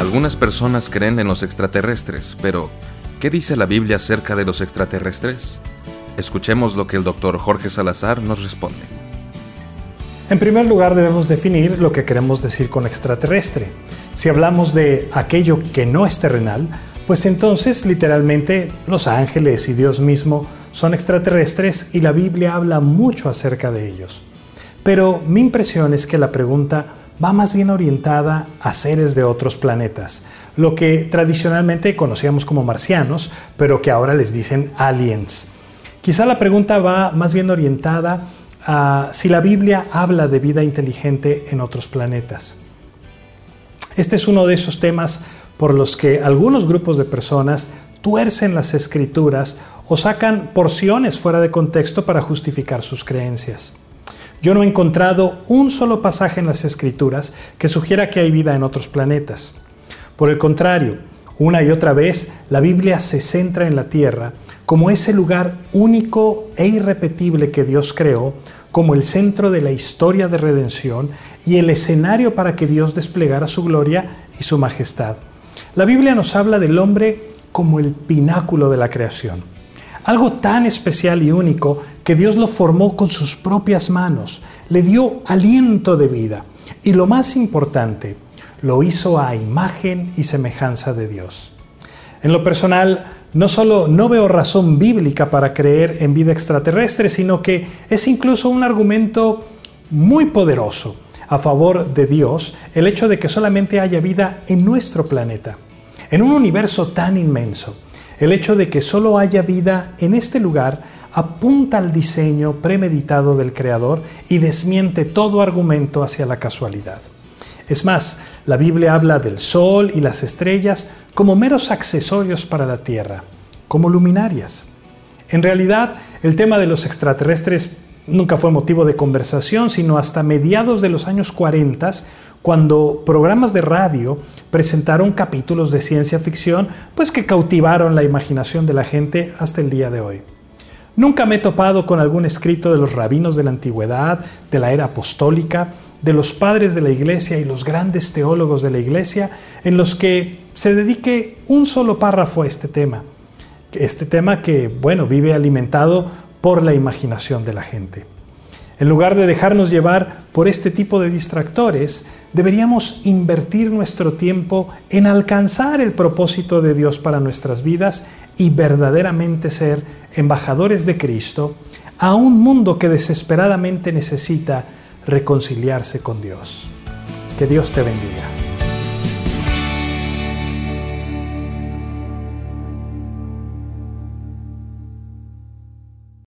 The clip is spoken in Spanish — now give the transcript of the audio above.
Algunas personas creen en los extraterrestres, pero ¿qué dice la Biblia acerca de los extraterrestres? Escuchemos lo que el doctor Jorge Salazar nos responde. En primer lugar debemos definir lo que queremos decir con extraterrestre. Si hablamos de aquello que no es terrenal, pues entonces literalmente los ángeles y Dios mismo son extraterrestres y la Biblia habla mucho acerca de ellos. Pero mi impresión es que la pregunta va más bien orientada a seres de otros planetas, lo que tradicionalmente conocíamos como marcianos, pero que ahora les dicen aliens. Quizá la pregunta va más bien orientada a si la Biblia habla de vida inteligente en otros planetas. Este es uno de esos temas por los que algunos grupos de personas tuercen las escrituras o sacan porciones fuera de contexto para justificar sus creencias. Yo no he encontrado un solo pasaje en las escrituras que sugiera que hay vida en otros planetas. Por el contrario, una y otra vez la Biblia se centra en la Tierra como ese lugar único e irrepetible que Dios creó, como el centro de la historia de redención y el escenario para que Dios desplegara su gloria y su majestad. La Biblia nos habla del hombre como el pináculo de la creación. Algo tan especial y único que Dios lo formó con sus propias manos, le dio aliento de vida y lo más importante, lo hizo a imagen y semejanza de Dios. En lo personal, no solo no veo razón bíblica para creer en vida extraterrestre, sino que es incluso un argumento muy poderoso a favor de Dios el hecho de que solamente haya vida en nuestro planeta, en un universo tan inmenso. El hecho de que solo haya vida en este lugar apunta al diseño premeditado del Creador y desmiente todo argumento hacia la casualidad. Es más, la Biblia habla del sol y las estrellas como meros accesorios para la Tierra, como luminarias. En realidad, el tema de los extraterrestres nunca fue motivo de conversación, sino hasta mediados de los años 40, cuando programas de radio presentaron capítulos de ciencia ficción, pues que cautivaron la imaginación de la gente hasta el día de hoy. Nunca me he topado con algún escrito de los rabinos de la antigüedad, de la era apostólica, de los padres de la iglesia y los grandes teólogos de la iglesia, en los que se dedique un solo párrafo a este tema. Este tema que, bueno, vive alimentado por la imaginación de la gente. En lugar de dejarnos llevar por este tipo de distractores, deberíamos invertir nuestro tiempo en alcanzar el propósito de Dios para nuestras vidas y verdaderamente ser embajadores de Cristo a un mundo que desesperadamente necesita reconciliarse con Dios. Que Dios te bendiga.